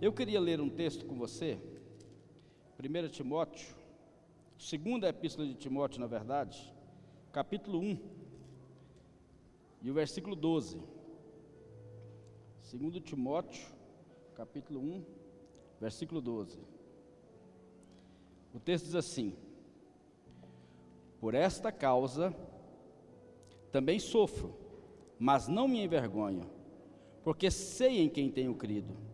Eu queria ler um texto com você, 1 Timóteo, segunda epístola de Timóteo, na verdade, capítulo 1, e o versículo 12. 2 Timóteo, capítulo 1, versículo 12. O texto diz assim: Por esta causa também sofro, mas não me envergonho, porque sei em quem tenho crido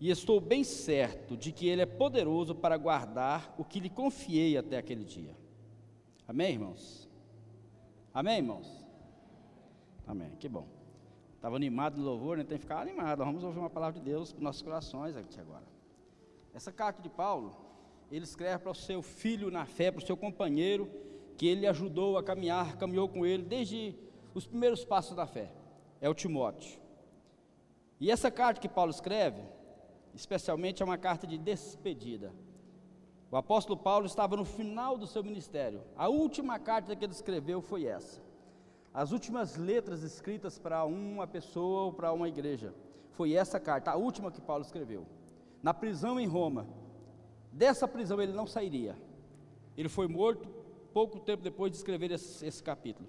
e estou bem certo de que Ele é poderoso para guardar o que lhe confiei até aquele dia. Amém, irmãos? Amém, irmãos? Amém, que bom. Estava animado no louvor, né? tem que ficar animado. Vamos ouvir uma palavra de Deus para nossos corações aqui agora. Essa carta de Paulo, ele escreve para o seu filho na fé, para o seu companheiro, que ele ajudou a caminhar, caminhou com ele desde os primeiros passos da fé. É o Timóteo. E essa carta que Paulo escreve, especialmente é uma carta de despedida. O apóstolo Paulo estava no final do seu ministério. A última carta que ele escreveu foi essa. As últimas letras escritas para uma pessoa ou para uma igreja. Foi essa carta, a última que Paulo escreveu. Na prisão em Roma. Dessa prisão ele não sairia. Ele foi morto pouco tempo depois de escrever esse, esse capítulo.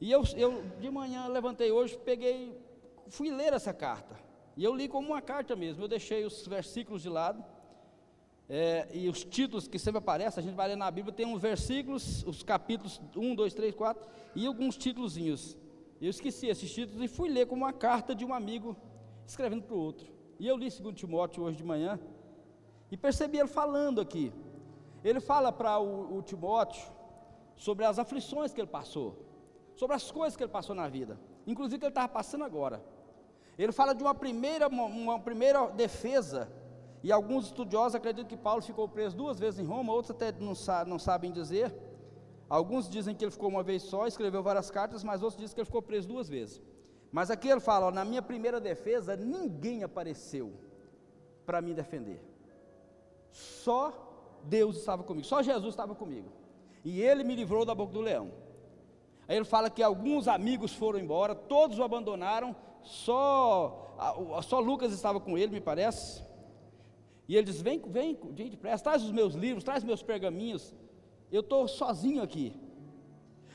E eu, eu, de manhã, levantei hoje, peguei, fui ler essa carta. E eu li como uma carta mesmo, eu deixei os versículos de lado, é, e os títulos que sempre aparecem, a gente vai ler na Bíblia, tem uns versículos, os capítulos 1, 2, 3, 4, e alguns títulozinhos. Eu esqueci esses títulos e fui ler como uma carta de um amigo escrevendo para o outro. E eu li 2 Timóteo hoje de manhã, e percebi ele falando aqui. Ele fala para o, o Timóteo sobre as aflições que ele passou, sobre as coisas que ele passou na vida, inclusive que ele estava passando agora. Ele fala de uma primeira, uma primeira defesa, e alguns estudiosos acreditam que Paulo ficou preso duas vezes em Roma, outros até não, não sabem dizer. Alguns dizem que ele ficou uma vez só, escreveu várias cartas, mas outros dizem que ele ficou preso duas vezes. Mas aqui ele fala: ó, na minha primeira defesa, ninguém apareceu para me defender. Só Deus estava comigo, só Jesus estava comigo. E ele me livrou da boca do leão. Aí ele fala que alguns amigos foram embora, todos o abandonaram, só, só Lucas estava com ele, me parece. E ele diz: Vem, vem, gente, presta, traz os meus livros, traz meus pergaminhos. Eu estou sozinho aqui.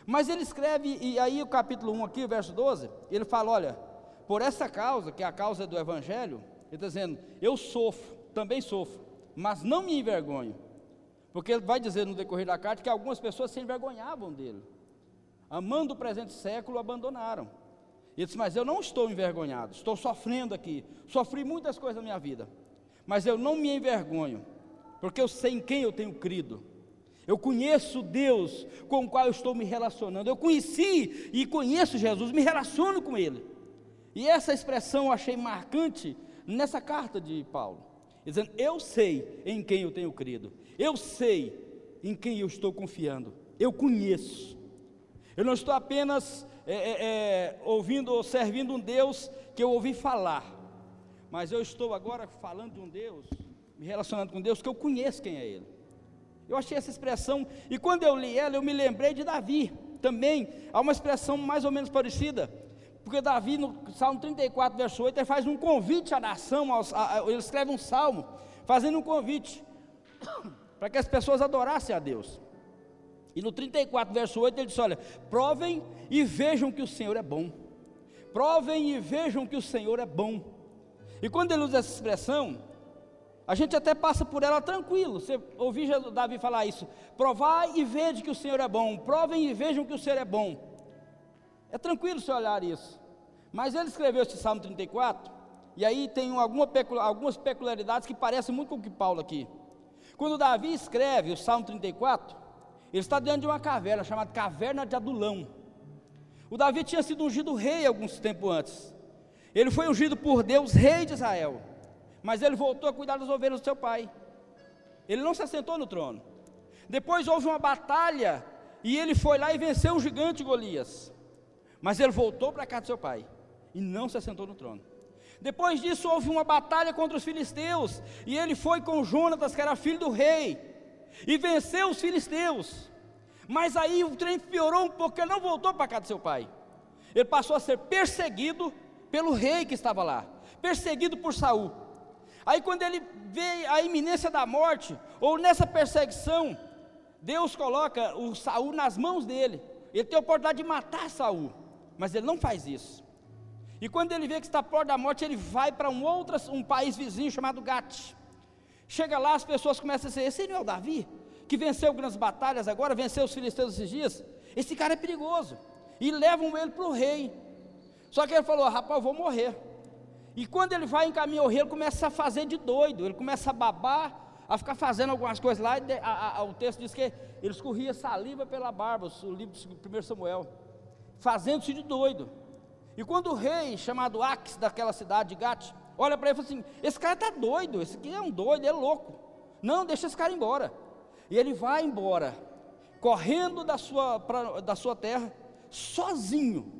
Mas ele escreve, e aí o capítulo 1 aqui, verso 12, ele fala: Olha, por essa causa, que é a causa do Evangelho, ele está dizendo: Eu sofro, também sofro, mas não me envergonho. Porque ele vai dizer no decorrer da carta que algumas pessoas se envergonhavam dele, amando o presente século, abandonaram. Ele disse: Mas eu não estou envergonhado, estou sofrendo aqui. Sofri muitas coisas na minha vida, mas eu não me envergonho, porque eu sei em quem eu tenho crido. Eu conheço Deus com o qual eu estou me relacionando. Eu conheci e conheço Jesus, me relaciono com Ele. E essa expressão eu achei marcante nessa carta de Paulo, dizendo: Eu sei em quem eu tenho crido, eu sei em quem eu estou confiando, eu conheço. Eu não estou apenas é, é, é, ouvindo ou servindo um Deus que eu ouvi falar, mas eu estou agora falando de um Deus, me relacionando com Deus que eu conheço quem é Ele. Eu achei essa expressão, e quando eu li ela, eu me lembrei de Davi também. Há uma expressão mais ou menos parecida, porque Davi, no Salmo 34, verso 8, ele faz um convite à nação, aos, a, a, ele escreve um salmo, fazendo um convite para que as pessoas adorassem a Deus. E no 34, verso 8, ele diz: Olha, provem e vejam que o Senhor é bom. Provem e vejam que o Senhor é bom. E quando ele usa essa expressão, a gente até passa por ela tranquilo. Você ouviu Davi falar isso: provai e vede que o Senhor é bom. Provem e vejam que o Senhor é bom. É tranquilo você olhar isso. Mas ele escreveu esse Salmo 34, e aí tem alguma, algumas peculiaridades que parecem muito com o que Paulo aqui. Quando Davi escreve o Salmo 34, ele está diante de uma caverna chamada Caverna de Adulão. O Davi tinha sido ungido rei alguns tempo antes. Ele foi ungido por Deus, rei de Israel. Mas ele voltou a cuidar das ovelhas do seu pai. Ele não se assentou no trono. Depois houve uma batalha e ele foi lá e venceu o gigante Golias. Mas ele voltou para casa do seu pai e não se assentou no trono. Depois disso houve uma batalha contra os filisteus e ele foi com Jonatas, que era filho do rei e venceu os filisteus. Mas aí o trem piorou um pouco, ele não voltou para casa do seu pai. Ele passou a ser perseguido pelo rei que estava lá, perseguido por Saul. Aí quando ele vê a iminência da morte, ou nessa perseguição, Deus coloca o Saul nas mãos dele. Ele tem a oportunidade de matar Saul, mas ele não faz isso. E quando ele vê que está perto da morte, ele vai para um outro um país vizinho chamado Gat. Chega lá, as pessoas começam a dizer: Esse não é o Davi, que venceu grandes batalhas agora, venceu os filisteus esses dias. Esse cara é perigoso. E levam ele para o rei. Só que ele falou: Rapaz, eu vou morrer. E quando ele vai encaminhar o rei, ele começa a fazer de doido, ele começa a babar, a ficar fazendo algumas coisas lá. E a, a, o texto diz que ele escorria saliva pela barba, o livro de 1 Samuel, fazendo-se de doido. E quando o rei, chamado Ax, daquela cidade de Gat, olha para ele e fala assim: Esse cara está doido, esse aqui é um doido, é louco. Não, deixa esse cara embora. E ele vai embora, correndo da sua, pra, da sua terra, sozinho.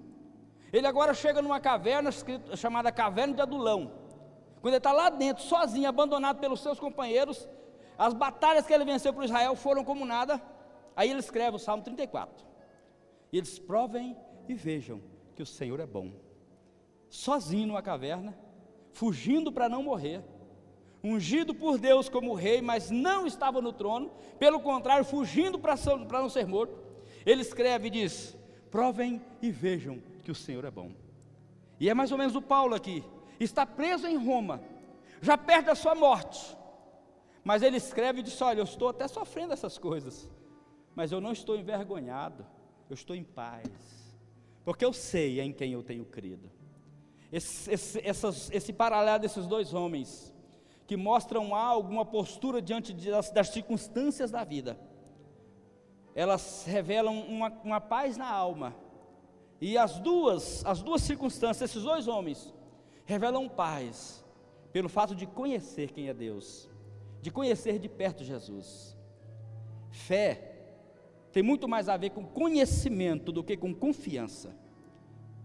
Ele agora chega numa caverna chamada Caverna de Adulão. Quando ele está lá dentro, sozinho, abandonado pelos seus companheiros, as batalhas que ele venceu para Israel foram como nada. Aí ele escreve o Salmo 34. E eles provem e vejam que o Senhor é bom. Sozinho numa caverna, fugindo para não morrer, ungido por Deus como rei, mas não estava no trono, pelo contrário, fugindo para não ser morto. Ele escreve e diz: Provem e vejam que o Senhor é bom. E é mais ou menos o Paulo aqui, está preso em Roma, já perto da sua morte. Mas ele escreve e diz: Olha, eu estou até sofrendo essas coisas, mas eu não estou envergonhado, eu estou em paz porque eu sei em quem eu tenho crido. Esse, esse, essas, esse paralelo desses dois homens, que mostram algo, uma postura diante das, das circunstâncias da vida, elas revelam uma, uma paz na alma. E as duas, as duas circunstâncias, esses dois homens, revelam paz pelo fato de conhecer quem é Deus, de conhecer de perto Jesus. Fé tem muito mais a ver com conhecimento do que com confiança.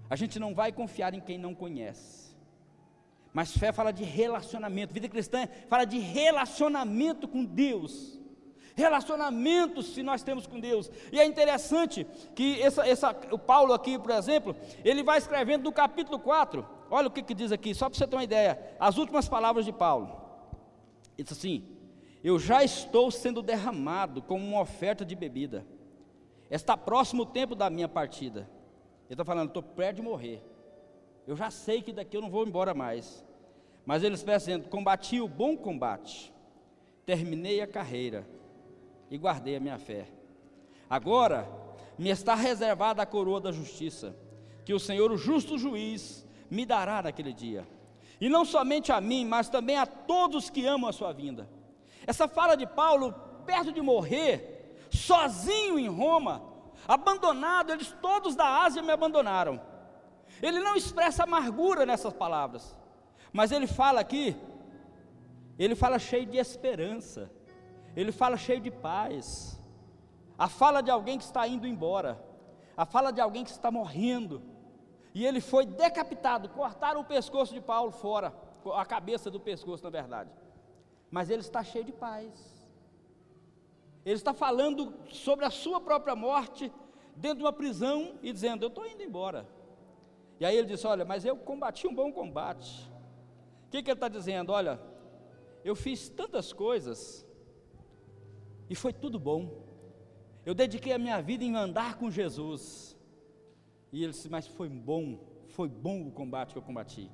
A gente não vai confiar em quem não conhece. Mas fé fala de relacionamento, vida cristã fala de relacionamento com Deus. Relacionamentos que nós temos com Deus. E é interessante que essa, essa, o Paulo aqui, por exemplo, ele vai escrevendo do capítulo 4. Olha o que, que diz aqui, só para você ter uma ideia. As últimas palavras de Paulo. Ele diz assim: Eu já estou sendo derramado como uma oferta de bebida. Está próximo o tempo da minha partida. Ele está falando, estou perto de morrer. Eu já sei que daqui eu não vou embora mais. Mas ele está dizendo: combati o bom combate, terminei a carreira e guardei a minha fé. Agora me está reservada a coroa da justiça, que o Senhor, o justo juiz, me dará naquele dia. E não somente a mim, mas também a todos que amam a sua vinda. Essa fala de Paulo, perto de morrer, sozinho em Roma, abandonado, eles todos da Ásia me abandonaram. Ele não expressa amargura nessas palavras, mas ele fala aqui, ele fala cheio de esperança, ele fala cheio de paz. A fala de alguém que está indo embora, a fala de alguém que está morrendo, e ele foi decapitado, cortaram o pescoço de Paulo fora, a cabeça do pescoço, na verdade. Mas ele está cheio de paz. Ele está falando sobre a sua própria morte dentro de uma prisão e dizendo: Eu estou indo embora. E aí ele disse: Olha, mas eu combati um bom combate. O que, que ele está dizendo? Olha, eu fiz tantas coisas e foi tudo bom. Eu dediquei a minha vida em andar com Jesus. E ele disse: Mas foi bom, foi bom o combate que eu combati.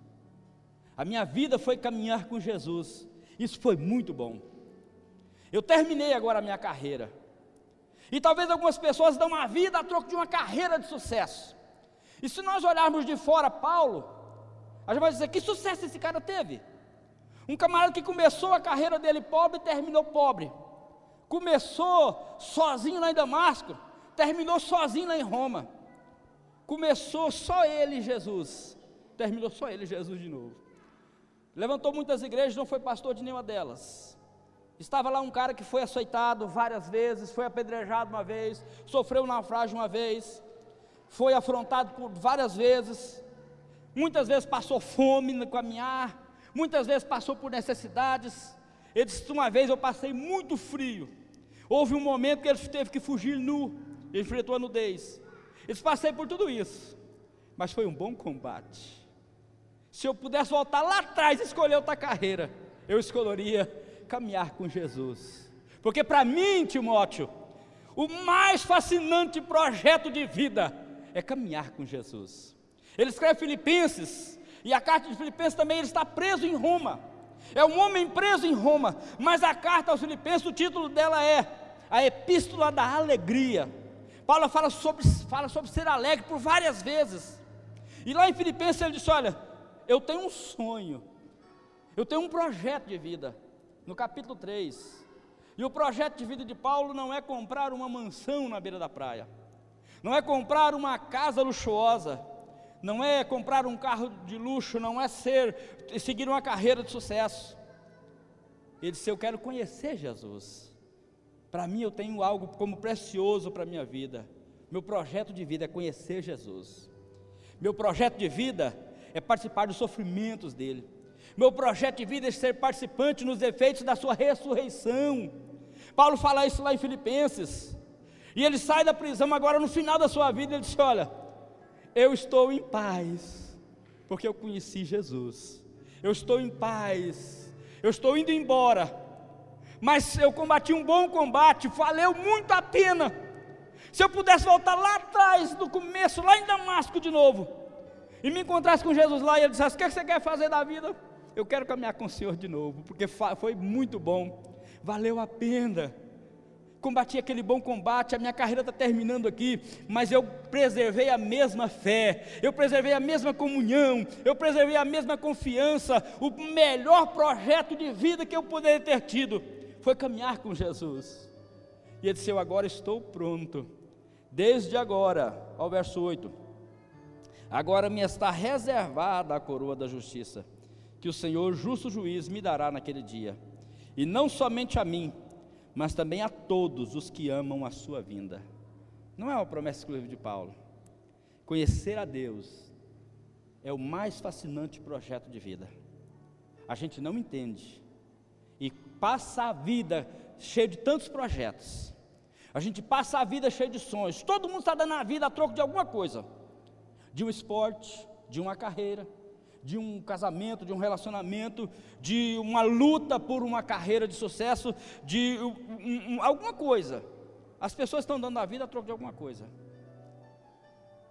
A minha vida foi caminhar com Jesus. Isso foi muito bom. Eu terminei agora a minha carreira. E talvez algumas pessoas dão uma vida a troco de uma carreira de sucesso. E se nós olharmos de fora Paulo, a gente vai dizer: que sucesso esse cara teve? Um camarada que começou a carreira dele pobre e terminou pobre. Começou sozinho lá em Damasco, terminou sozinho lá em Roma. Começou só ele, Jesus. Terminou só ele, Jesus, de novo. Levantou muitas igrejas, não foi pastor de nenhuma delas. Estava lá um cara que foi açoitado várias vezes, foi apedrejado uma vez, sofreu um naufrágio uma vez, foi afrontado por várias vezes, muitas vezes passou fome no caminhar, muitas vezes passou por necessidades. Ele disse: Uma vez eu passei muito frio, houve um momento que ele teve que fugir nu, enfrentou a nudez. Ele disse: Passei por tudo isso, mas foi um bom combate. Se eu pudesse voltar lá atrás e escolher outra carreira, eu escolheria caminhar com Jesus. Porque para mim, Timóteo, o mais fascinante projeto de vida é caminhar com Jesus. Ele escreve Filipenses, e a carta de Filipenses também ele está preso em Roma. É um homem preso em Roma, mas a carta aos Filipenses, o título dela é A Epístola da Alegria. Paulo fala sobre, fala sobre ser alegre por várias vezes. E lá em Filipenses ele disse: Olha, eu tenho um sonho, eu tenho um projeto de vida, no capítulo 3. E o projeto de vida de Paulo não é comprar uma mansão na beira da praia, não é comprar uma casa luxuosa, não é comprar um carro de luxo, não é ser seguir uma carreira de sucesso. Ele disse: Eu quero conhecer Jesus. Para mim, eu tenho algo como precioso para a minha vida. Meu projeto de vida é conhecer Jesus. Meu projeto de vida é participar dos sofrimentos dele. Meu projeto de vida é ser participante nos efeitos da sua ressurreição. Paulo fala isso lá em Filipenses. E ele sai da prisão agora no final da sua vida. Ele diz: Olha, eu estou em paz, porque eu conheci Jesus. Eu estou em paz, eu estou indo embora, mas eu combati um bom combate, valeu muito a pena. Se eu pudesse voltar lá atrás, no começo, lá em Damasco de novo, e me encontrasse com Jesus lá e ele dissesse: O que você quer fazer da vida? Eu quero caminhar com o Senhor de novo, porque foi muito bom, valeu a pena combati aquele bom combate, a minha carreira está terminando aqui, mas eu preservei a mesma fé, eu preservei a mesma comunhão, eu preservei a mesma confiança. O melhor projeto de vida que eu poderia ter tido foi caminhar com Jesus. E ele disse: Eu agora estou pronto, desde agora, ao verso 8. Agora me está reservada a coroa da justiça, que o Senhor, justo juiz, me dará naquele dia, e não somente a mim, mas também a todos os que amam a sua vinda. Não é uma promessa exclusiva de Paulo. Conhecer a Deus é o mais fascinante projeto de vida. A gente não entende e passa a vida cheio de tantos projetos. A gente passa a vida cheio de sonhos. Todo mundo está dando a vida a troco de alguma coisa, de um esporte, de uma carreira de um casamento, de um relacionamento, de uma luta por uma carreira de sucesso, de um, um, alguma coisa. As pessoas estão dando a vida a troco de alguma coisa.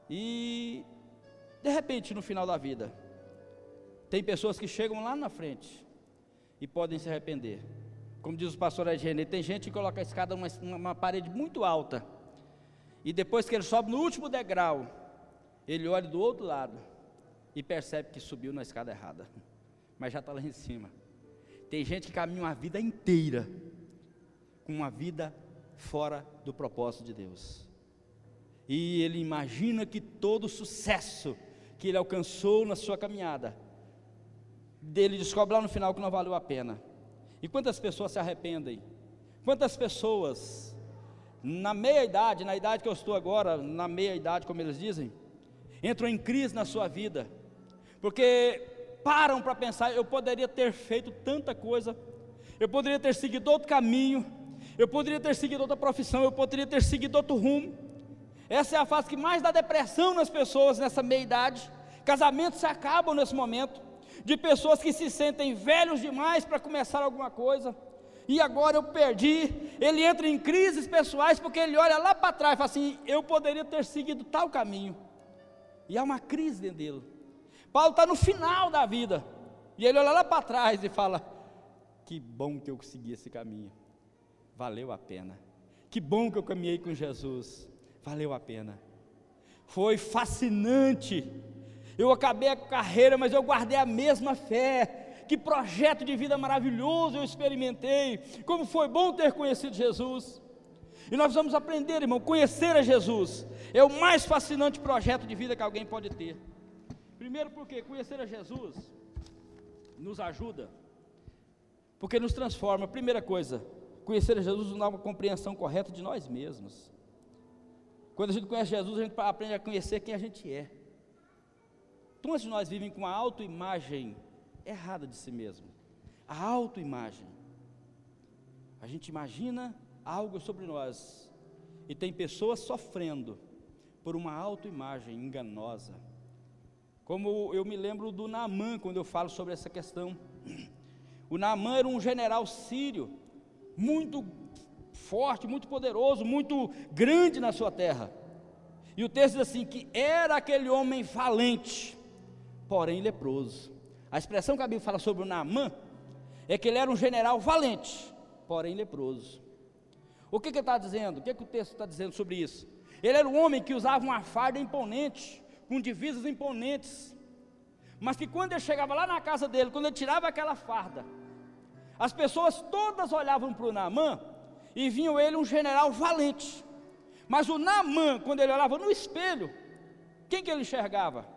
E, de repente, no final da vida, tem pessoas que chegam lá na frente e podem se arrepender. Como diz o pastor Edgene, tem gente que coloca a escada numa, numa parede muito alta. E depois que ele sobe no último degrau, ele olha do outro lado e percebe que subiu na escada errada, mas já está lá em cima. Tem gente que caminha uma vida inteira com uma vida fora do propósito de Deus. E ele imagina que todo o sucesso que ele alcançou na sua caminhada, dele descobre lá no final que não valeu a pena. E quantas pessoas se arrependem? Quantas pessoas, na meia idade, na idade que eu estou agora, na meia idade, como eles dizem, entram em crise na sua vida, porque param para pensar: eu poderia ter feito tanta coisa, eu poderia ter seguido outro caminho, eu poderia ter seguido outra profissão, eu poderia ter seguido outro rumo. Essa é a fase que mais dá depressão nas pessoas nessa meia idade. Casamentos se acabam nesse momento, de pessoas que se sentem velhos demais para começar alguma coisa. E agora eu perdi. Ele entra em crises pessoais porque ele olha lá para trás e fala assim: eu poderia ter seguido tal caminho. E há uma crise dentro dele. Paulo está no final da vida. E ele olha lá para trás e fala: Que bom que eu segui esse caminho. Valeu a pena. Que bom que eu caminhei com Jesus. Valeu a pena. Foi fascinante. Eu acabei a carreira, mas eu guardei a mesma fé. Que projeto de vida maravilhoso eu experimentei. Como foi bom ter conhecido Jesus. E nós vamos aprender, irmão, conhecer a Jesus é o mais fascinante projeto de vida que alguém pode ter. Primeiro, porque conhecer a Jesus nos ajuda, porque nos transforma. Primeira coisa, conhecer a Jesus nos dá uma compreensão correta de nós mesmos. Quando a gente conhece Jesus, a gente aprende a conhecer quem a gente é. Muitos de nós vivem com uma autoimagem errada de si mesmo. A autoimagem. A gente imagina algo sobre nós e tem pessoas sofrendo por uma autoimagem enganosa. Como eu me lembro do Naamã, quando eu falo sobre essa questão. O Naamã era um general sírio, muito forte, muito poderoso, muito grande na sua terra. E o texto diz assim: que era aquele homem valente, porém leproso. A expressão que a Bíblia fala sobre o Naamã é que ele era um general valente, porém leproso. O que, que ele está dizendo? O que, que o texto está dizendo sobre isso? Ele era um homem que usava uma farda imponente, com divisas imponentes, mas que quando ele chegava lá na casa dele, quando ele tirava aquela farda, as pessoas todas olhavam para o Naamã e viam ele um general valente. Mas o Naamã, quando ele olhava no espelho, quem que ele enxergava?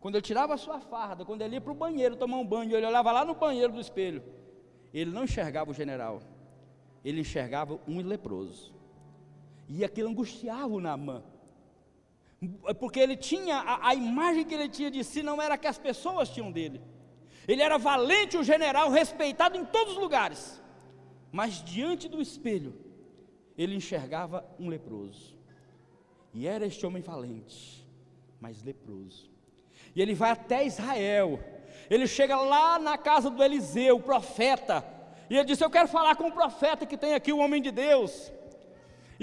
Quando ele tirava a sua farda, quando ele ia para o banheiro tomar um banho, ele olhava lá no banheiro do espelho, ele não enxergava o general, ele enxergava um leproso. E aquilo angustiava o Naamã. Porque ele tinha, a, a, imagem que ele tinha de si não era que as pessoas tinham dele. Ele era valente, um general, respeitado em todos os lugares. Mas diante do espelho, ele enxergava um leproso. E era este homem valente, mas leproso. E ele vai até Israel. Ele chega lá na casa do Eliseu, o profeta. E ele disse: Eu quero falar com o profeta que tem aqui, o homem de Deus.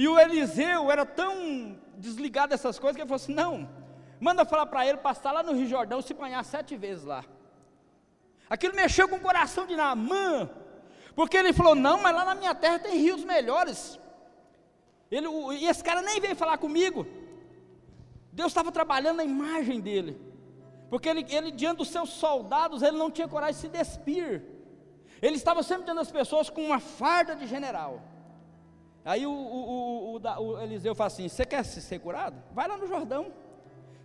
E o Eliseu era tão desligado dessas coisas que ele falou assim: Não, manda falar para ele passar lá no Rio Jordão se banhar sete vezes lá. Aquilo mexeu com o coração de Naamã, porque ele falou: Não, mas lá na minha terra tem rios melhores. Ele, e esse cara nem veio falar comigo. Deus estava trabalhando na imagem dele, porque ele, ele, diante dos seus soldados, ele não tinha coragem de se despir. Ele estava sempre diante das pessoas com uma farda de general. Aí o, o, o, o Eliseu fala assim: Você quer ser curado? Vai lá no Jordão,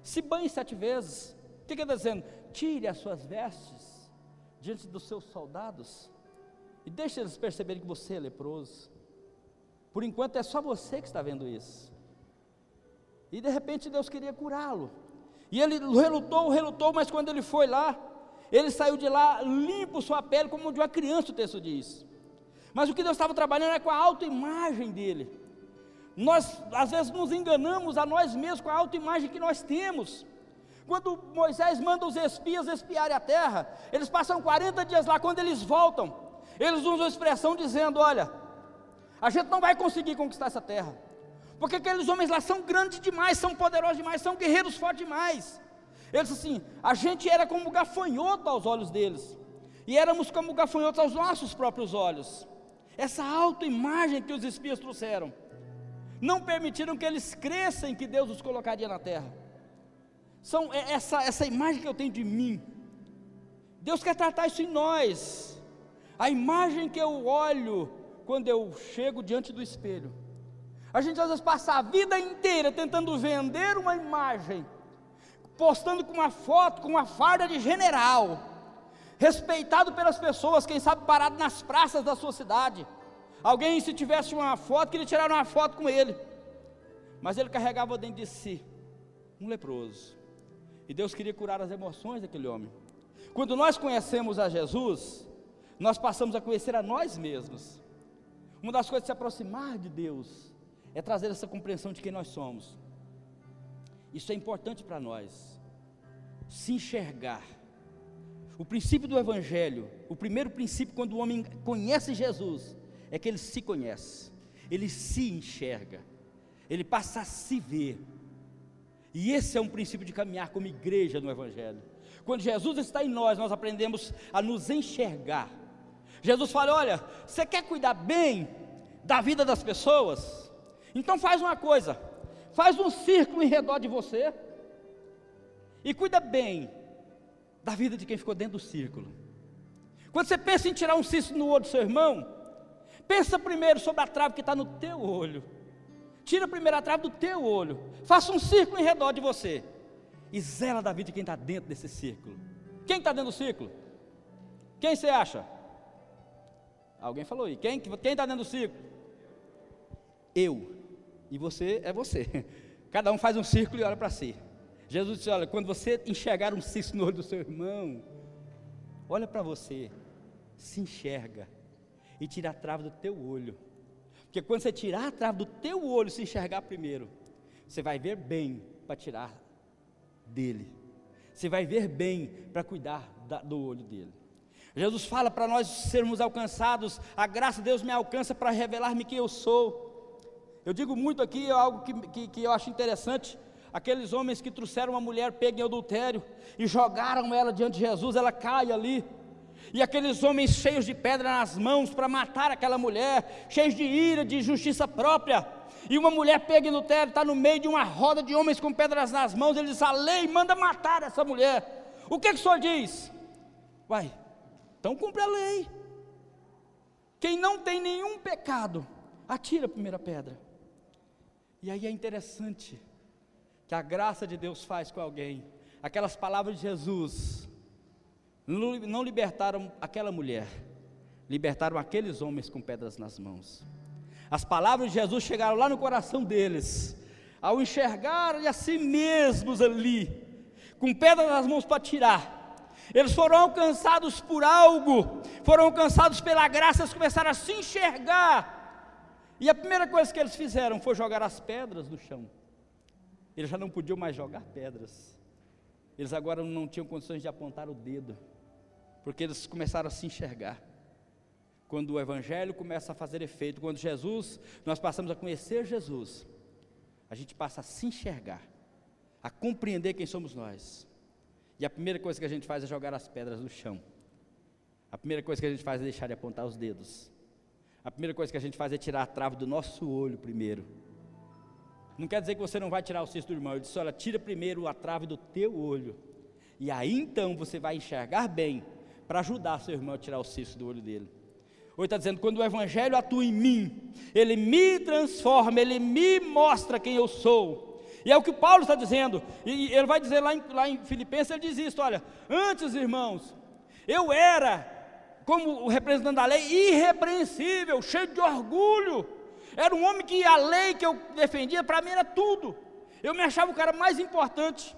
se banhe sete vezes. O que ele está dizendo? Tire as suas vestes diante dos seus soldados e deixe eles perceberem que você é leproso. Por enquanto é só você que está vendo isso. E de repente Deus queria curá-lo. E ele relutou, relutou, mas quando ele foi lá, ele saiu de lá limpo sua pele como de uma criança, o texto diz. Mas o que Deus estava trabalhando é com a autoimagem dele. Nós às vezes nos enganamos a nós mesmos com a autoimagem que nós temos. Quando Moisés manda os espias espiarem a terra, eles passam 40 dias lá, quando eles voltam, eles usam a expressão dizendo: Olha, a gente não vai conseguir conquistar essa terra, porque aqueles homens lá são grandes demais, são poderosos demais, são guerreiros fortes demais. Eles assim, a gente era como gafanhoto aos olhos deles, e éramos como gafanhotos aos nossos próprios olhos. Essa autoimagem que os espias trouxeram, não permitiram que eles cresçam que Deus os colocaria na terra são é, essa, essa imagem que eu tenho de mim. Deus quer tratar isso em nós. A imagem que eu olho quando eu chego diante do espelho. A gente às vezes passa a vida inteira tentando vender uma imagem, postando com uma foto, com uma farda de general, respeitado pelas pessoas, quem sabe parado nas praças da sua cidade. Alguém, se tivesse uma foto, queria tirar uma foto com ele, mas ele carregava dentro de si um leproso. E Deus queria curar as emoções daquele homem. Quando nós conhecemos a Jesus, nós passamos a conhecer a nós mesmos. Uma das coisas de se aproximar de Deus é trazer essa compreensão de quem nós somos. Isso é importante para nós. Se enxergar. O princípio do Evangelho, o primeiro princípio quando o homem conhece Jesus, é que ele se conhece, ele se enxerga, ele passa a se ver. E esse é um princípio de caminhar como igreja no Evangelho. Quando Jesus está em nós, nós aprendemos a nos enxergar. Jesus fala: Olha, você quer cuidar bem da vida das pessoas? Então faz uma coisa: faz um círculo em redor de você e cuida bem da vida de quem ficou dentro do círculo. Quando você pensa em tirar um cisto no olho do seu irmão, pensa primeiro sobre a trave que está no teu olho. Tira a primeira trave do teu olho. Faça um círculo em redor de você. E zela da vida de quem está dentro desse círculo. Quem está dentro do círculo? Quem você acha? Alguém falou aí. Quem está dentro do círculo? Eu. E você é você. Cada um faz um círculo e olha para si. Jesus disse: Olha, quando você enxergar um cisto no olho do seu irmão, olha para você, se enxerga e tira a trave do teu olho. Porque quando você tirar a trave do teu olho, se enxergar primeiro, você vai ver bem para tirar dele. Você vai ver bem para cuidar da, do olho dele. Jesus fala para nós sermos alcançados, a graça de Deus me alcança para revelar-me quem eu sou. Eu digo muito aqui algo que, que, que eu acho interessante, aqueles homens que trouxeram uma mulher pega em adultério e jogaram ela diante de Jesus, ela cai ali, e aqueles homens cheios de pedra nas mãos para matar aquela mulher, cheios de ira, de justiça própria, e uma mulher pega em adultério, está no meio de uma roda de homens com pedras nas mãos, ele diz: a lei manda matar essa mulher. O que, que o senhor diz? Vai, então cumpre a lei. Quem não tem nenhum pecado, atira a primeira pedra. E aí é interessante que a graça de Deus faz com alguém. Aquelas palavras de Jesus não libertaram aquela mulher, libertaram aqueles homens com pedras nas mãos. As palavras de Jesus chegaram lá no coração deles, ao enxergarem a si mesmos ali, com pedras nas mãos para tirar. Eles foram alcançados por algo, foram alcançados pela graça, eles começaram a se enxergar. E a primeira coisa que eles fizeram foi jogar as pedras no chão. Eles já não podiam mais jogar pedras. Eles agora não tinham condições de apontar o dedo, porque eles começaram a se enxergar. Quando o Evangelho começa a fazer efeito, quando Jesus, nós passamos a conhecer Jesus, a gente passa a se enxergar, a compreender quem somos nós. E a primeira coisa que a gente faz é jogar as pedras no chão. A primeira coisa que a gente faz é deixar de apontar os dedos. A primeira coisa que a gente faz é tirar a trave do nosso olho primeiro. Não quer dizer que você não vai tirar o cisto do irmão. Ele disse: olha, tira primeiro a trave do teu olho. E aí então você vai enxergar bem para ajudar seu irmão a tirar o cisto do olho dele. Hoje está dizendo: quando o Evangelho atua em mim, ele me transforma, ele me mostra quem eu sou. E é o que Paulo está dizendo, e ele vai dizer lá em, lá em Filipenses: ele diz isso: olha, antes irmãos, eu era, como o representante da lei, irrepreensível, cheio de orgulho, era um homem que a lei que eu defendia, para mim era tudo, eu me achava o cara mais importante,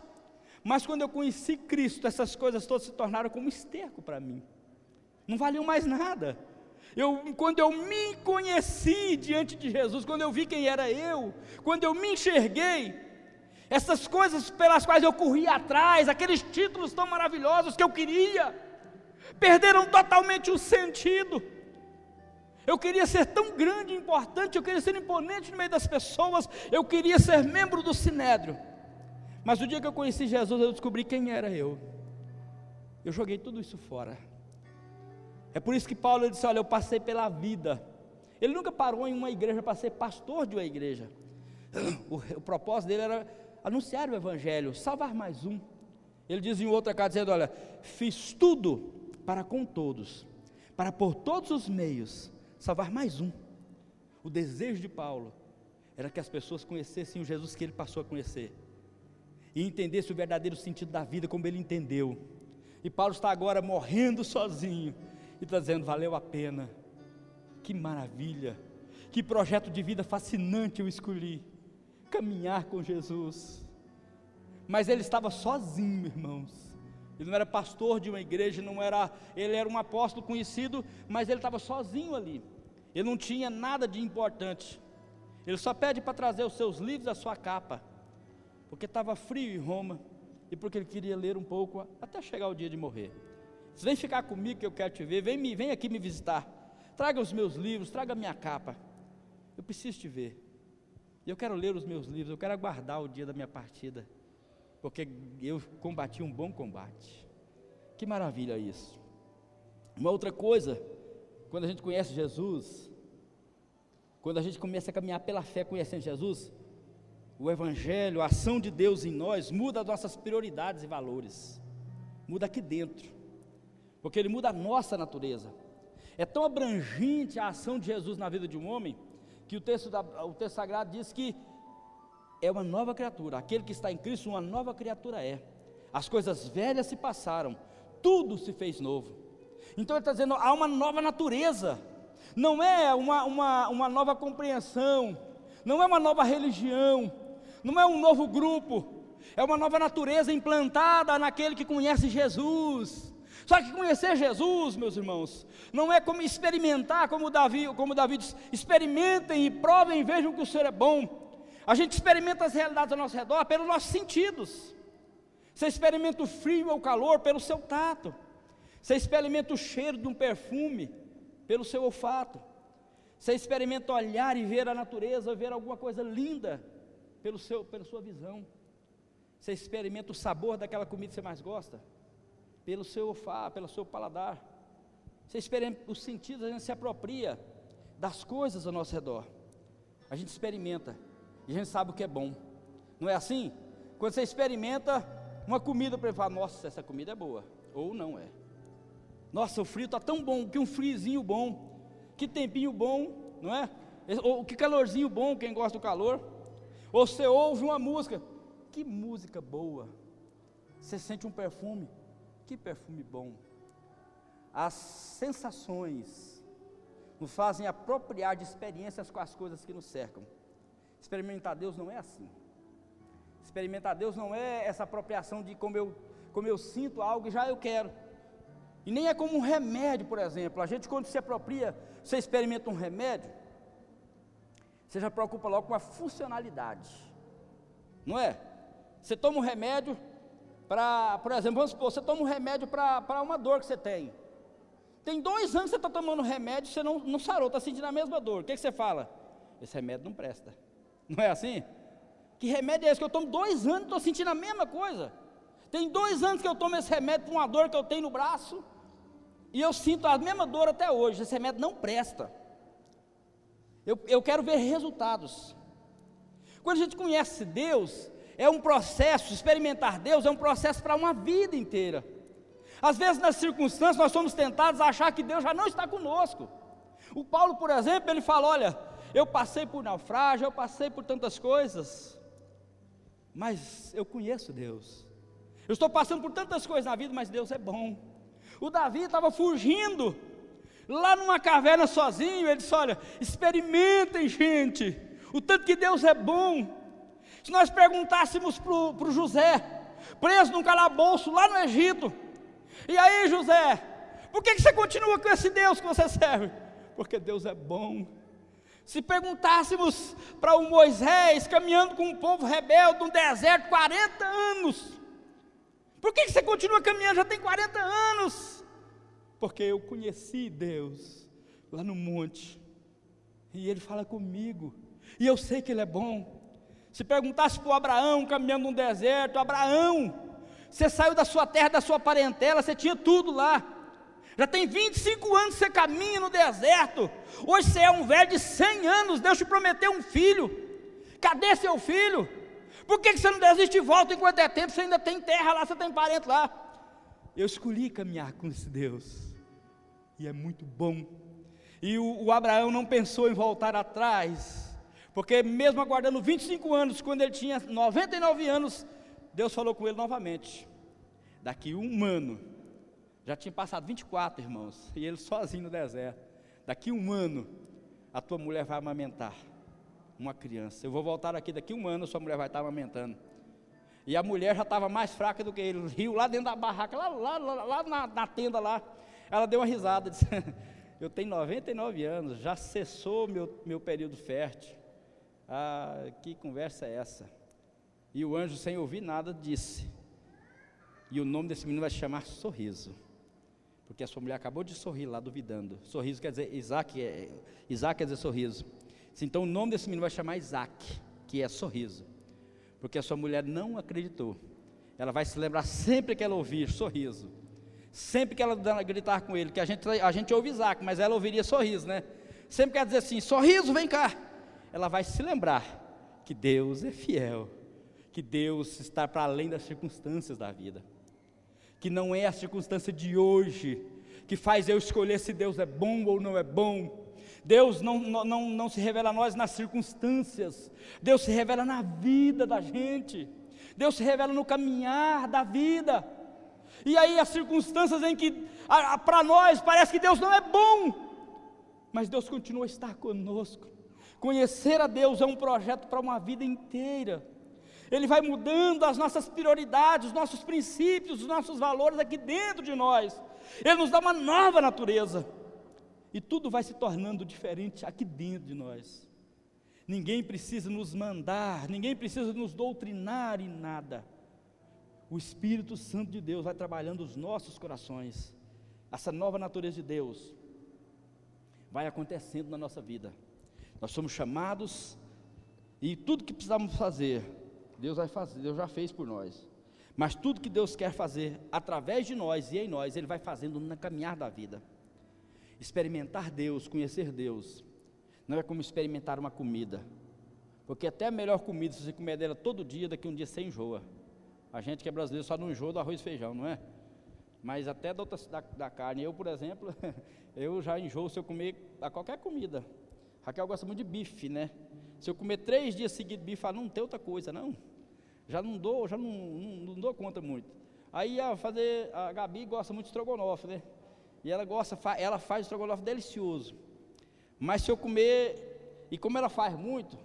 mas quando eu conheci Cristo, essas coisas todas se tornaram como esterco para mim, não valiam mais nada. Eu, quando eu me conheci diante de Jesus, quando eu vi quem era eu, quando eu me enxerguei, essas coisas pelas quais eu corria atrás, aqueles títulos tão maravilhosos que eu queria, perderam totalmente o sentido. Eu queria ser tão grande e importante, eu queria ser imponente no meio das pessoas, eu queria ser membro do sinédrio. Mas o dia que eu conheci Jesus, eu descobri quem era eu. Eu joguei tudo isso fora. É por isso que Paulo disse: Olha, eu passei pela vida. Ele nunca parou em uma igreja para ser pastor de uma igreja. O, o propósito dele era anunciar o Evangelho, salvar mais um. Ele diz em outra carta, dizendo: Olha, fiz tudo para com todos, para por todos os meios salvar mais um. O desejo de Paulo era que as pessoas conhecessem o Jesus que ele passou a conhecer e entendesse o verdadeiro sentido da vida como ele entendeu. E Paulo está agora morrendo sozinho e está dizendo: valeu a pena, que maravilha, que projeto de vida fascinante eu escolhi caminhar com Jesus. Mas ele estava sozinho, irmãos. Ele não era pastor de uma igreja, não era, ele era um apóstolo conhecido, mas ele estava sozinho ali. Ele não tinha nada de importante. Ele só pede para trazer os seus livros, a sua capa, porque estava frio em Roma e porque ele queria ler um pouco até chegar o dia de morrer. Vem ficar comigo que eu quero te ver, vem, me, vem aqui me visitar. Traga os meus livros, traga a minha capa. Eu preciso te ver. Eu quero ler os meus livros, eu quero aguardar o dia da minha partida, porque eu combati um bom combate. Que maravilha isso. Uma outra coisa, quando a gente conhece Jesus, quando a gente começa a caminhar pela fé conhecendo Jesus, o Evangelho, a ação de Deus em nós, muda as nossas prioridades e valores, muda aqui dentro, porque Ele muda a nossa natureza. É tão abrangente a ação de Jesus na vida de um homem, que o texto, da, o texto sagrado diz que é uma nova criatura, aquele que está em Cristo, uma nova criatura é. As coisas velhas se passaram, tudo se fez novo. Então ele está dizendo, há uma nova natureza, não é uma, uma, uma nova compreensão, não é uma nova religião, não é um novo grupo, é uma nova natureza implantada naquele que conhece Jesus. Só que conhecer Jesus, meus irmãos, não é como experimentar, como Davi, como Davi diz, experimentem e provem e vejam que o Senhor é bom. A gente experimenta as realidades ao nosso redor pelos nossos sentidos. Você experimenta o frio ou o calor pelo seu tato. Você experimenta o cheiro de um perfume pelo seu olfato. Você experimenta olhar e ver a natureza, ver alguma coisa linda pelo seu, pela sua visão. Você experimenta o sabor daquela comida que você mais gosta pelo seu olfato, pelo seu paladar. Você experimenta os sentidos, a gente se apropria das coisas ao nosso redor. A gente experimenta e a gente sabe o que é bom. Não é assim? Quando você experimenta uma comida, para falar, nossa, essa comida é boa, ou não é. Nossa, o frio está tão bom, que um friozinho bom, que tempinho bom, não é? Ou que calorzinho bom, quem gosta do calor. Ou você ouve uma música, que música boa. Você sente um perfume, que perfume bom. As sensações nos fazem apropriar de experiências com as coisas que nos cercam. Experimentar Deus não é assim. Experimentar Deus não é essa apropriação de como eu, como eu sinto algo e já eu quero. E nem é como um remédio, por exemplo. A gente, quando se apropria, você experimenta um remédio, você já preocupa logo com a funcionalidade. Não é? Você toma um remédio para, por exemplo, vamos supor, você toma um remédio para uma dor que você tem. Tem dois anos que você está tomando remédio, você não, não sarou, está sentindo a mesma dor. O que, que você fala? Esse remédio não presta. Não é assim? Que remédio é esse que eu tomo dois anos e estou sentindo a mesma coisa? Tem dois anos que eu tomo esse remédio para uma dor que eu tenho no braço e eu sinto a mesma dor até hoje. Esse remédio não presta. Eu, eu quero ver resultados. Quando a gente conhece Deus, é um processo, experimentar Deus é um processo para uma vida inteira. Às vezes, nas circunstâncias, nós somos tentados a achar que Deus já não está conosco. O Paulo, por exemplo, ele fala: Olha, eu passei por naufrágio, eu passei por tantas coisas, mas eu conheço Deus. Eu estou passando por tantas coisas na vida, mas Deus é bom. O Davi estava fugindo, lá numa caverna sozinho, ele disse: Olha, experimentem, gente, o tanto que Deus é bom. Se nós perguntássemos para o José, preso num calabouço lá no Egito, e aí, José, por que, que você continua com esse Deus que você serve? Porque Deus é bom. Se perguntássemos para o Moisés caminhando com um povo rebelde no deserto 40 anos, por que, você continua caminhando? Já tem 40 anos. Porque eu conheci Deus lá no monte, e Ele fala comigo, e eu sei que Ele é bom. Se perguntasse para o Abraão caminhando no deserto, Abraão, você saiu da sua terra, da sua parentela, você tinha tudo lá. Já tem 25 anos que você caminha no deserto. Hoje você é um velho de 100 anos, Deus te prometeu um filho. Cadê seu filho? Por que você não desiste e volta enquanto é tempo? Você ainda tem terra lá, você tem parente lá. Eu escolhi caminhar com esse Deus. E é muito bom. E o, o Abraão não pensou em voltar atrás porque mesmo aguardando 25 anos, quando ele tinha 99 anos, Deus falou com ele novamente. Daqui um ano, já tinha passado 24, irmãos, e ele sozinho no deserto. Daqui um ano, a tua mulher vai amamentar uma criança. Eu vou voltar aqui daqui um ano, sua mulher vai estar amamentando. E a mulher já estava mais fraca do que ele, riu lá dentro da barraca, lá, lá, lá, lá na, na, tenda lá. Ela deu uma risada, disse: Eu tenho 99 anos, já cessou meu, meu período fértil. Ah, que conversa é essa? E o anjo, sem ouvir nada, disse: E o nome desse menino vai se chamar Sorriso. Porque a sua mulher acabou de sorrir lá, duvidando. Sorriso quer dizer, Isaac, é, Isaac quer dizer sorriso. Então o nome desse menino vai chamar Isaac, que é sorriso. Porque a sua mulher não acreditou. Ela vai se lembrar sempre que ela ouvir sorriso. Sempre que ela gritar com ele, que a gente, a gente ouve Isaac, mas ela ouviria sorriso, né? Sempre quer dizer assim: sorriso, vem cá ela vai se lembrar que Deus é fiel, que Deus está para além das circunstâncias da vida, que não é a circunstância de hoje que faz eu escolher se Deus é bom ou não é bom. Deus não, não, não se revela a nós nas circunstâncias, Deus se revela na vida da gente, Deus se revela no caminhar da vida. E aí as circunstâncias em que para nós parece que Deus não é bom, mas Deus continua a estar conosco. Conhecer a Deus é um projeto para uma vida inteira. Ele vai mudando as nossas prioridades, os nossos princípios, os nossos valores aqui dentro de nós. Ele nos dá uma nova natureza. E tudo vai se tornando diferente aqui dentro de nós. Ninguém precisa nos mandar, ninguém precisa nos doutrinar em nada. O Espírito Santo de Deus vai trabalhando os nossos corações essa nova natureza de Deus, vai acontecendo na nossa vida. Nós somos chamados e tudo que precisamos fazer, Deus vai fazer, Deus já fez por nós. Mas tudo que Deus quer fazer através de nós e em nós, Ele vai fazendo na caminhar da vida. Experimentar Deus, conhecer Deus, não é como experimentar uma comida. Porque até a melhor comida, se você comer dela todo dia, daqui a um dia você enjoa. A gente que é brasileiro só não enjoa do arroz e feijão, não é? Mas até da, outra, da, da carne. Eu, por exemplo, eu já enjoo se eu comer a qualquer comida. Raquel gosta muito de bife, né? Se eu comer três dias seguidos bife, fala, não tem outra coisa, não. Já não dou, já não, não, não dou conta muito. Aí a fazer, a Gabi gosta muito de estrogonofe, né? E ela gosta, ela faz estrogonofe delicioso. Mas se eu comer, e como ela faz muito,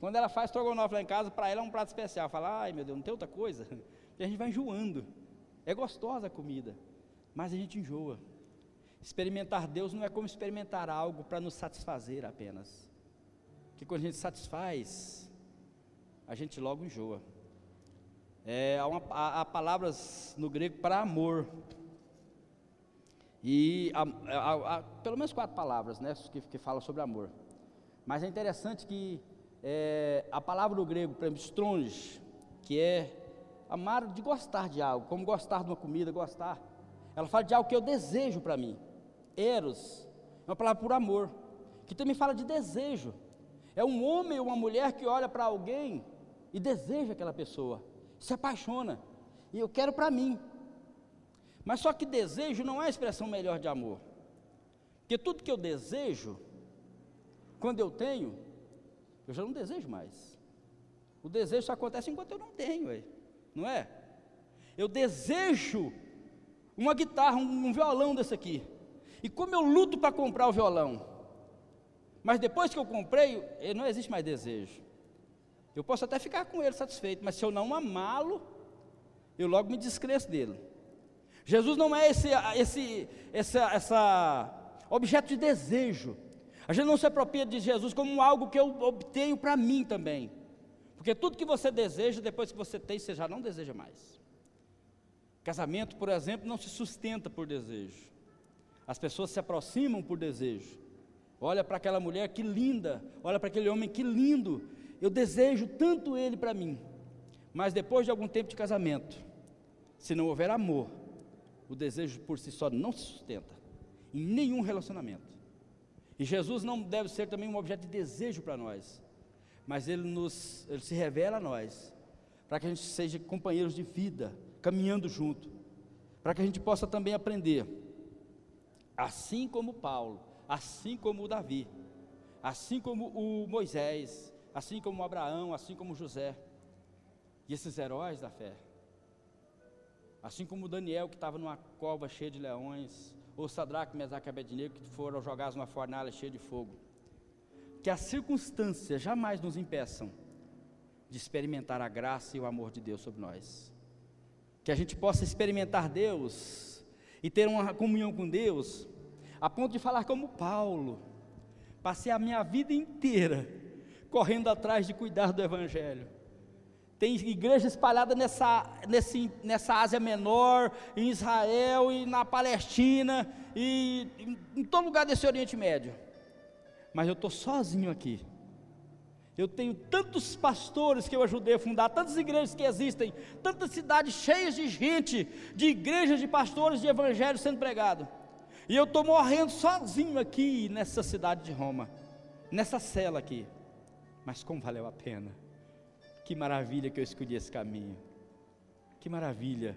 quando ela faz estrogonofe lá em casa, para ela é um prato especial. Fala, ai meu Deus, não tem outra coisa. E a gente vai enjoando. É gostosa a comida, mas a gente enjoa. Experimentar Deus não é como experimentar algo para nos satisfazer apenas. Porque quando a gente satisfaz, a gente logo enjoa. É, há, uma, há, há palavras no grego para amor. E há, pelo menos quatro palavras né, que, que falam sobre amor. Mas é interessante que é, a palavra no grego, por exemplo, stronge, que é amar de gostar de algo, como gostar de uma comida, gostar. Ela fala de algo que eu desejo para mim. Eros é uma palavra por amor, que também fala de desejo. É um homem ou uma mulher que olha para alguém e deseja aquela pessoa, se apaixona. E eu quero para mim. Mas só que desejo não é a expressão melhor de amor. Porque tudo que eu desejo, quando eu tenho, eu já não desejo mais. O desejo só acontece enquanto eu não tenho, aí, não é? Eu desejo uma guitarra, um, violão desse aqui. E como eu luto para comprar o violão, mas depois que eu comprei, não existe mais desejo. Eu posso até ficar com ele satisfeito, mas se eu não amá-lo, eu logo me descreço dele. Jesus não é esse, esse essa, essa objeto de desejo. A gente não se apropria de Jesus como algo que eu obtenho para mim também. Porque tudo que você deseja, depois que você tem, você já não deseja mais. Casamento, por exemplo, não se sustenta por desejo. As pessoas se aproximam por desejo. Olha para aquela mulher que linda, olha para aquele homem que lindo. Eu desejo tanto ele para mim. Mas depois de algum tempo de casamento, se não houver amor, o desejo por si só não se sustenta em nenhum relacionamento. E Jesus não deve ser também um objeto de desejo para nós, mas ele nos ele se revela a nós, para que a gente seja companheiros de vida, caminhando junto, para que a gente possa também aprender, assim como Paulo, assim como Davi, assim como o Moisés, assim como Abraão, assim como José, e esses heróis da fé. Assim como Daniel, que estava numa cova cheia de leões, ou Sadraque, Mesaque e Abednego, que foram jogados numa fornalha cheia de fogo. Que as circunstâncias jamais nos impeçam de experimentar a graça e o amor de Deus sobre nós. Que a gente possa experimentar Deus e ter uma comunhão com Deus, a ponto de falar como Paulo. Passei a minha vida inteira correndo atrás de cuidar do Evangelho tem igreja espalhada nessa, nesse, nessa Ásia Menor, em Israel e na Palestina e em, em todo lugar desse Oriente Médio. Mas eu estou sozinho aqui. Eu tenho tantos pastores que eu ajudei a fundar, tantas igrejas que existem, tantas cidades cheias de gente, de igrejas, de pastores, de evangelho sendo pregado. E eu estou morrendo sozinho aqui nessa cidade de Roma, nessa cela aqui. Mas como valeu a pena? Que maravilha que eu escolhi esse caminho. Que maravilha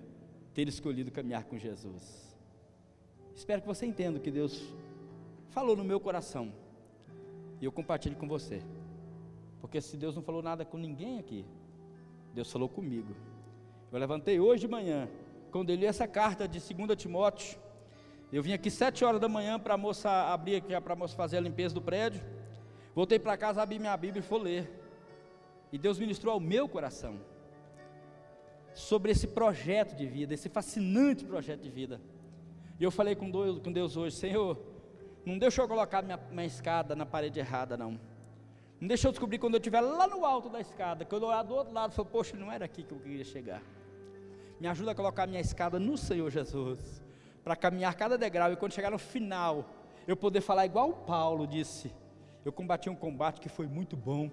ter escolhido caminhar com Jesus. Espero que você entenda o que Deus falou no meu coração. E eu compartilho com você. Porque se Deus não falou nada com ninguém aqui, Deus falou comigo. Eu levantei hoje de manhã, quando eu li essa carta de 2 Timóteo. Eu vim aqui sete horas da manhã para a moça abrir aqui, para a moça fazer a limpeza do prédio. Voltei para casa, abri minha Bíblia e fui ler. E Deus ministrou ao meu coração sobre esse projeto de vida, esse fascinante projeto de vida. E eu falei com Deus, com Deus hoje, Senhor, não deixa eu colocar minha, minha escada na parede errada, não. Não deixa eu descobrir quando eu estiver lá no alto da escada, que eu olhar do outro lado e falar, poxa, não era aqui que eu queria chegar. Me ajuda a colocar minha escada no Senhor Jesus, para caminhar cada degrau e quando chegar no final, eu poder falar igual Paulo disse: Eu combati um combate que foi muito bom,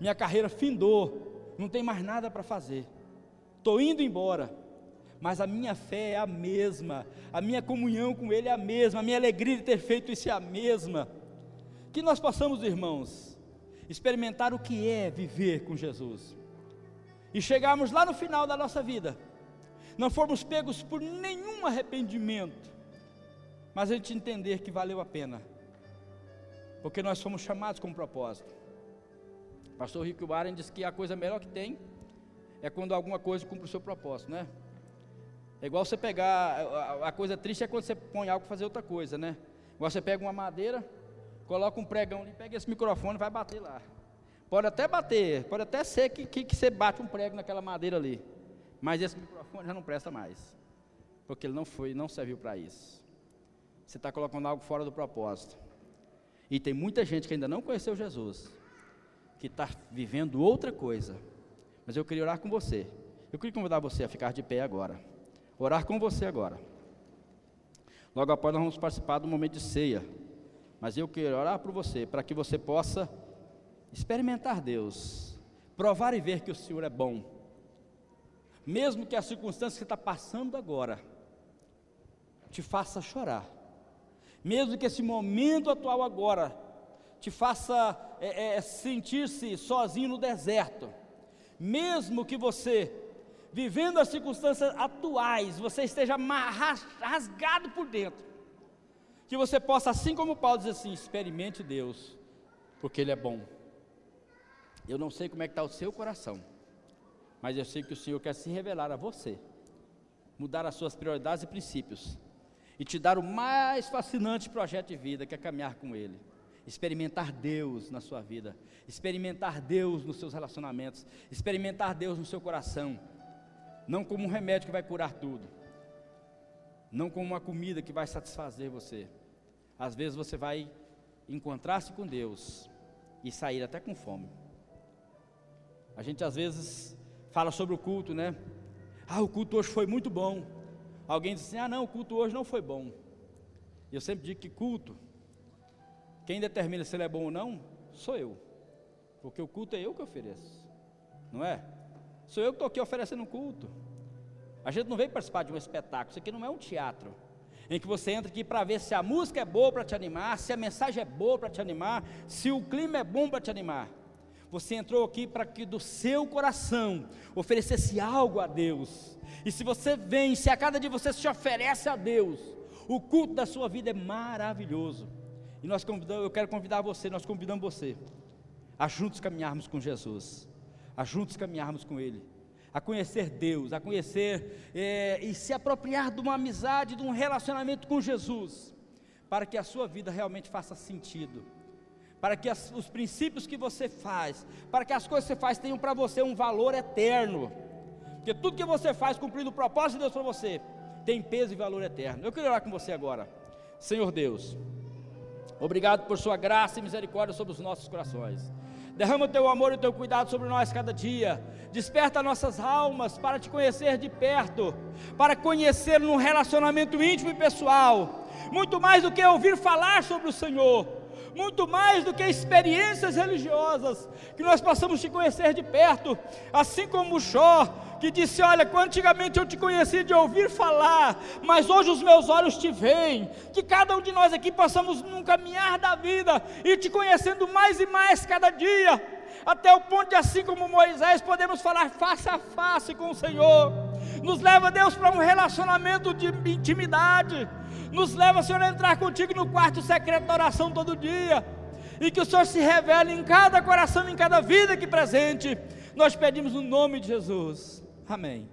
minha carreira findou, não tem mais nada para fazer, estou indo embora, mas a minha fé é a mesma, a minha comunhão com Ele é a mesma, a minha alegria de ter feito isso é a mesma. Que nós possamos, irmãos, experimentar o que é viver com Jesus. E chegarmos lá no final da nossa vida, não formos pegos por nenhum arrependimento, mas a gente entender que valeu a pena, porque nós somos chamados com propósito. Pastor Rick Warren diz que a coisa melhor que tem é quando alguma coisa cumpre o seu propósito, né? É igual você pegar, a, coisa triste é quando você põe algo para fazer outra coisa, né? Igual você pega uma madeira, coloca um pregão ali, pega esse microfone e vai bater lá. Pode até bater, pode até ser que, que, que você bate um prego naquela madeira ali. Mas esse microfone já não presta mais. Porque ele não foi, não serviu para isso. Você está colocando algo fora do propósito. E tem muita gente que ainda não conheceu Jesus, que está vivendo outra coisa. Mas eu queria orar com você. Eu queria convidar você a ficar de pé agora. Orar com você agora. Logo após nós vamos participar do momento de ceia. Mas eu quero orar por você, para que você possa experimentar Deus, provar e ver que o Senhor é bom, mesmo que a circunstância que está passando agora te faça chorar, mesmo que esse momento atual agora te faça é, é, sentir-se sozinho no deserto, mesmo que você, vivendo as circunstâncias atuais, você esteja rasgado por dentro, que você possa, assim como Paulo diz assim, experimente Deus, porque Ele é bom. Eu não sei como é que está o seu coração, mas eu sei que o Senhor quer se revelar a você, mudar as suas prioridades e princípios, e te dar o mais fascinante projeto de vida, que é caminhar com Ele. Experimentar Deus na sua vida, experimentar Deus nos seus relacionamentos, experimentar Deus no seu coração, não como um remédio que vai curar tudo, não como uma comida que vai satisfazer você. Às vezes você vai encontrar-se com Deus e sair até com fome. A gente às vezes fala sobre o culto, né? Ah, o culto hoje foi muito bom. Alguém diz assim: ah, não, o culto hoje não foi bom. Eu sempre digo que culto, quem determina se ele é bom ou não, sou eu. Porque o culto é eu que ofereço, não é? Sou eu que estou aqui oferecendo um culto. A gente não veio participar de um espetáculo, isso aqui não é um teatro. Em que você entra aqui para ver se a música é boa para te animar, se a mensagem é boa para te animar, se o clima é bom para te animar. Você entrou aqui para que do seu coração oferecesse algo a Deus. E se você vem, se a cada dia você se oferece a Deus, o culto da sua vida é maravilhoso. E nós convidamos, eu quero convidar você, nós convidamos você a juntos caminharmos com Jesus, a juntos caminharmos com Ele, a conhecer Deus, a conhecer é, e se apropriar de uma amizade, de um relacionamento com Jesus, para que a sua vida realmente faça sentido para que as, os princípios que você faz, para que as coisas que você faz tenham para você um valor eterno. Porque tudo que você faz cumprindo o propósito de Deus para você, tem peso e valor eterno. Eu queria orar com você agora. Senhor Deus, obrigado por sua graça e misericórdia sobre os nossos corações. Derrama o teu amor e o teu cuidado sobre nós cada dia. Desperta nossas almas para te conhecer de perto, para conhecer num relacionamento íntimo e pessoal. Muito mais do que ouvir falar sobre o Senhor muito mais do que experiências religiosas, que nós possamos te conhecer de perto, assim como o Jó, que disse: Olha, antigamente eu te conheci de ouvir falar, mas hoje os meus olhos te veem. Que cada um de nós aqui possamos num caminhar da vida e te conhecendo mais e mais cada dia, até o ponto de, assim como Moisés, podemos falar face a face com o Senhor. Nos leva, Deus, para um relacionamento de intimidade nos leva, Senhor, a entrar contigo no quarto secreto da oração todo dia. E que o Senhor se revele em cada coração, em cada vida aqui presente. Nós pedimos no nome de Jesus. Amém.